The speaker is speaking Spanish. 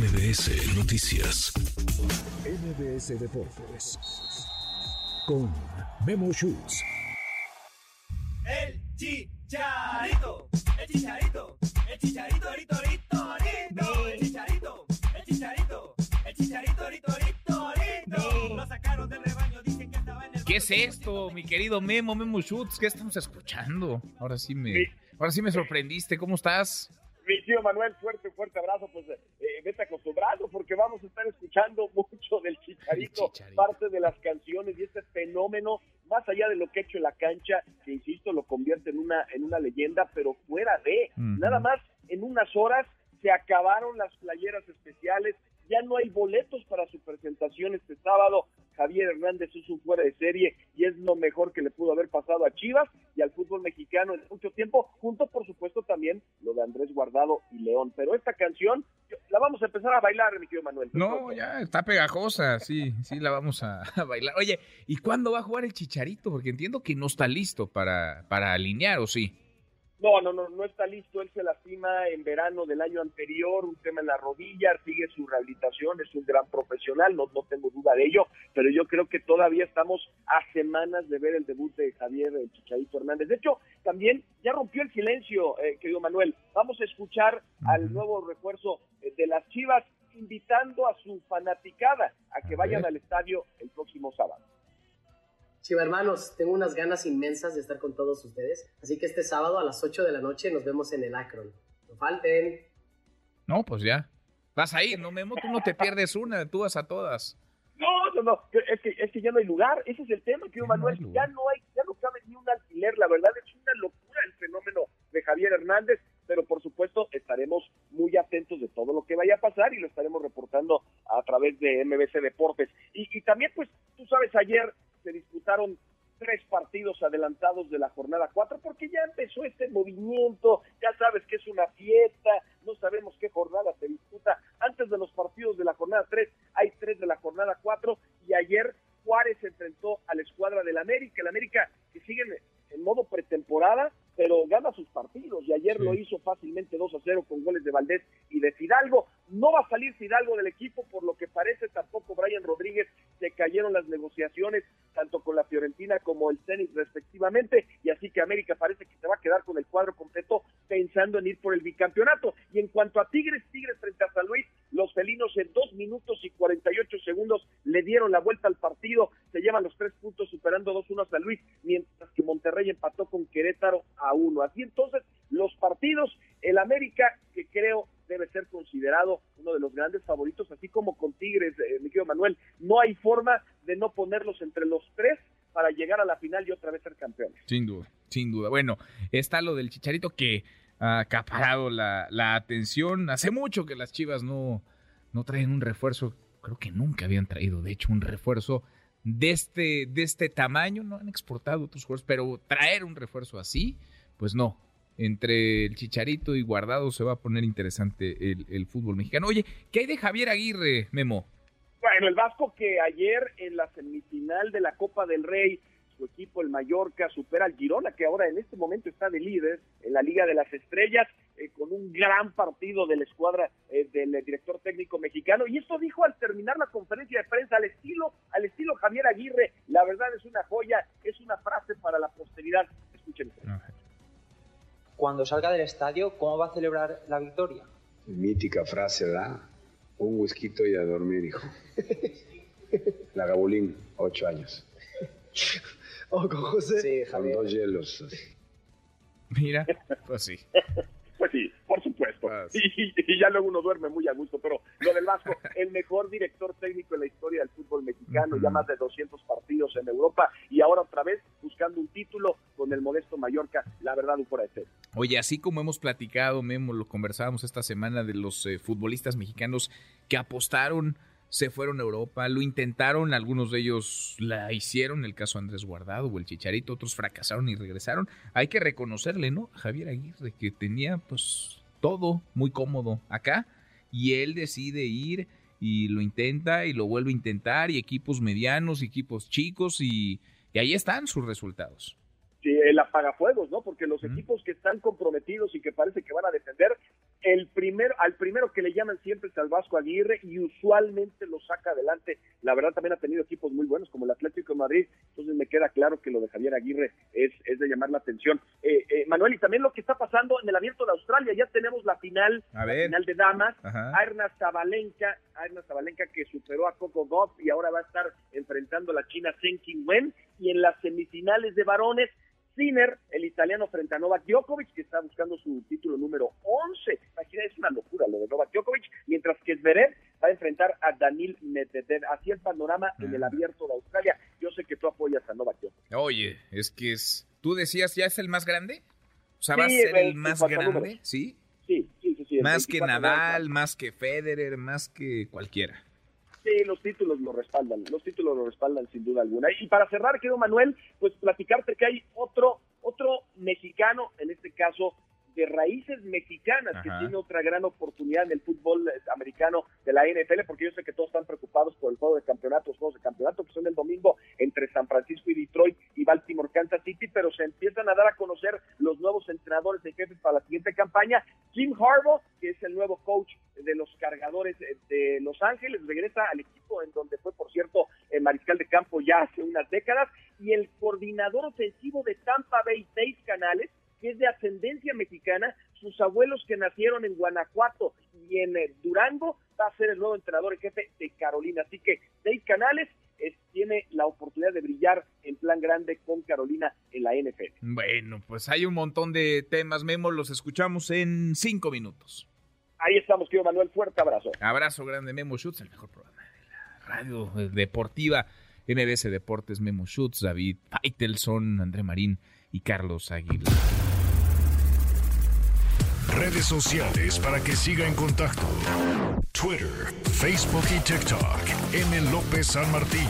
MBS Noticias. MBS Deportes. Con Memo Schutz. El chicharito, el chicharito, el chicharito, rito, rito, rito, el chicharito, el chicharito, el chicharito, rito, rito, rito. Lo sacaron del rebaño, dicen que estaba en el. ¿Qué es esto, mi querido Memo, Memo Schutz? ¿Qué estamos escuchando? Ahora sí me, ahora sí me sorprendiste. ¿Cómo estás? Mi tío Manuel, fuerte, fuerte abrazo, pues eh, vete acostumbrado porque vamos a estar escuchando mucho del chicharito, parte de las canciones y este fenómeno, más allá de lo que ha hecho en la cancha, que insisto, lo convierte en una, en una leyenda, pero fuera de, nada más en unas horas se acabaron las playeras especiales, ya no hay boletos para su presentación este sábado. Javier Hernández es un fuera de serie y es lo mejor que le pudo haber pasado a Chivas y al fútbol mexicano en mucho tiempo, junto Pero esta canción la vamos a empezar a bailar, mi querido Manuel. No, ya está pegajosa, sí, sí la vamos a, a bailar. Oye, ¿y cuándo va a jugar el Chicharito? Porque entiendo que no está listo para, para alinear, ¿o sí? No, no, no, no está listo. Él se lastima en verano del año anterior, un tema en la rodilla, sigue su rehabilitación, es un gran profesional, no, no tengo duda de ello, pero yo creo que todavía estamos a semanas de ver el debut de Javier el Chicharito Hernández. De hecho, también ya rompió el silencio, eh, querido Manuel. Vamos a escuchar al nuevo refuerzo eh, de las Chivas, invitando a su fanaticada a que vayan al estadio el próximo sábado. Chiva hermanos, tengo unas ganas inmensas de estar con todos ustedes, así que este sábado a las 8 de la noche nos vemos en el Akron. No falten. No, pues ya. Vas a ir, no, Memo, tú no te pierdes una, tú vas a todas. No, no, no, que- es que, es que ya no hay lugar, ese es el tema, no Manuel, lugar. ya no hay, ya no cabe ni un alquiler, la verdad es una locura el fenómeno de Javier Hernández, pero por supuesto estaremos muy atentos de todo lo que vaya a pasar y lo estaremos reportando a través de MBC Deportes. Y, y también, pues, tú sabes, ayer se disputaron tres partidos adelantados de la jornada 4 porque ya empezó este movimiento, ya sabes que es una fiesta, no sabemos pero gana sus partidos y ayer Sí. lo hizo fácilmente 2 a 0 con goles de Valdés y de Fidalgo. No va a salir Fidalgo del equipo por lo que parece tampoco Brian Rodríguez, se cayeron las negociaciones tanto con la Fiorentina como el Zenit respectivamente y así que América parece que se va a quedar con el cuadro completo pensando en ir por el bicampeonato. Y en cuanto a Tigres, Tigres frente a San Luis, los felinos en dos minutos y 48 segundos le dieron la vuelta al partido, se llevan los tres puntos superando 2-1 a San Luis, mientras que Monterrey empató con Querétaro a 1. Así entonces, los partidos, el América, que creo debe ser considerado uno de los grandes favoritos, así como con Tigres, eh, mi querido Manuel, no hay forma de no ponerlos entre los tres para llegar a la final y otra vez ser campeones. Sin duda, sin duda. Bueno, está lo del Chicharito que ha acaparado la, la atención. Hace mucho que las Chivas no, no traen un refuerzo. Creo que nunca habían traído, de hecho, un refuerzo de este, de este tamaño. No han exportado otros jugadores, pero traer un refuerzo así, pues no. Entre el Chicharito y Guardado se va a poner interesante el, el fútbol mexicano. Oye, ¿qué hay de Javier Aguirre, Memo? Bueno, el Vasco que ayer en la semifinal de la Copa del Rey, su equipo, el Mallorca, supera al Girona, que ahora en este momento está de líder en la Liga de las Estrellas, eh, con un gran partido de la escuadra eh, del eh, director técnico mexicano. Y esto dijo al terminar la conferencia de prensa, al estilo, al estilo Javier Aguirre. La verdad es una joya, es una frase para la posteridad. Escuchen. Cuando salga del estadio, ¿cómo va a celebrar la victoria? Mítica frase, ¿verdad? Un whisky y a dormir, hijo. La Gabulín, ocho años. ¿O con José? Sí, Con dos hielos. Mira, pues sí. Pues sí, por supuesto. Ah, sí. Y, y ya luego uno duerme muy a gusto, pero lo del Vasco, el mejor director técnico en la historia del fútbol mexicano, ya más de 200 partidos en Europa y ahora otra vez buscando un título con el modesto Mallorca, la verdad, un fuera de serie. Oye, así como hemos platicado, Memo, lo conversábamos esta semana de los eh, futbolistas mexicanos que apostaron, se fueron a Europa, lo intentaron, algunos de ellos la hicieron, el caso Andrés Guardado o el Chicharito, otros fracasaron y regresaron. Hay que reconocerle, ¿no? A Javier Aguirre, que tenía pues todo muy cómodo acá y él decide ir y lo intenta y lo vuelve a intentar y equipos medianos, equipos chicos y, y ahí están sus resultados. Sí, el apagafuegos, ¿no? Porque los equipos que están comprometidos y que parece que van a defender el primero, al primero que le llaman siempre es al Vasco Aguirre y usualmente lo saca adelante. La verdad también ha tenido equipos muy buenos como el Atlético de Madrid, entonces me queda claro que lo de Javier Aguirre es, es de llamar la atención. Eh, eh, Manuel, y también lo que está pasando en el Abierto de Australia, ya tenemos la final, A la ver. final de damas, Ajá. Arna Zabalenka, Arna Zabalenka que superó a Coco Goff y ahora va a estar enfrentando a la China Zheng Qinwen y en las semifinales de varones Sinner, el italiano frente a Novak Djokovic, que está buscando su título número 11. Imagina, es una locura lo de Novak Djokovic, mientras que Zverev va a enfrentar a Danil Medvedev. Así el panorama en el Ah. abierto de Australia. Yo sé que tú apoyas a Novak Djokovic. Oye, es que es. ¿Tú decías ya es el más grande? O sea, va a ser el- el más grande, números. ¿sí? Sí, sí, sí. sí Más que 24 Nadal, más que Federer, más que cualquiera. Sí, los títulos lo respaldan, los títulos lo respaldan sin duda alguna. Y para cerrar, querido Manuel, pues platicarte que hay otro, otro mexicano, en este caso de raíces mexicanas, que tiene otra gran oportunidad en el fútbol eh, americano de la NFL, porque yo sé que todos están preocupados por el juego de campeonato, los juegos de campeonato que son el domingo entre San Francisco y Detroit y Baltimore, Kansas City, pero se empiezan a dar a conocer los nuevos entrenadores de jefes para la siguiente campaña. Jim Harbaugh, que es el nuevo coach de los cargadores de Los Ángeles, regresa al equipo en donde fue, por cierto, el mariscal de campo ya hace unas décadas, y el coordinador ofensivo de Tampa Bay, seis canales, que es de ascendencia mexicana, sus abuelos que nacieron en Guanajuato y en eh, Durango, va a ser el nuevo entrenador en jefe de Carolina. Así que Dave Canales es- tiene la oportunidad de brillar plan grande con Carolina en la NFL. Bueno, pues hay un montón de temas, Memo, los escuchamos en cinco minutos. Ahí estamos, querido Manuel, fuerte abrazo. Abrazo grande, Memo Schutz, el mejor programa de la radio deportiva. MBS Deportes, Memo Schutz, David Faitelson, André Marín y Carlos Aguilar. Redes sociales para que siga en contacto: Twitter, Facebook y TikTok. M. López San Martín.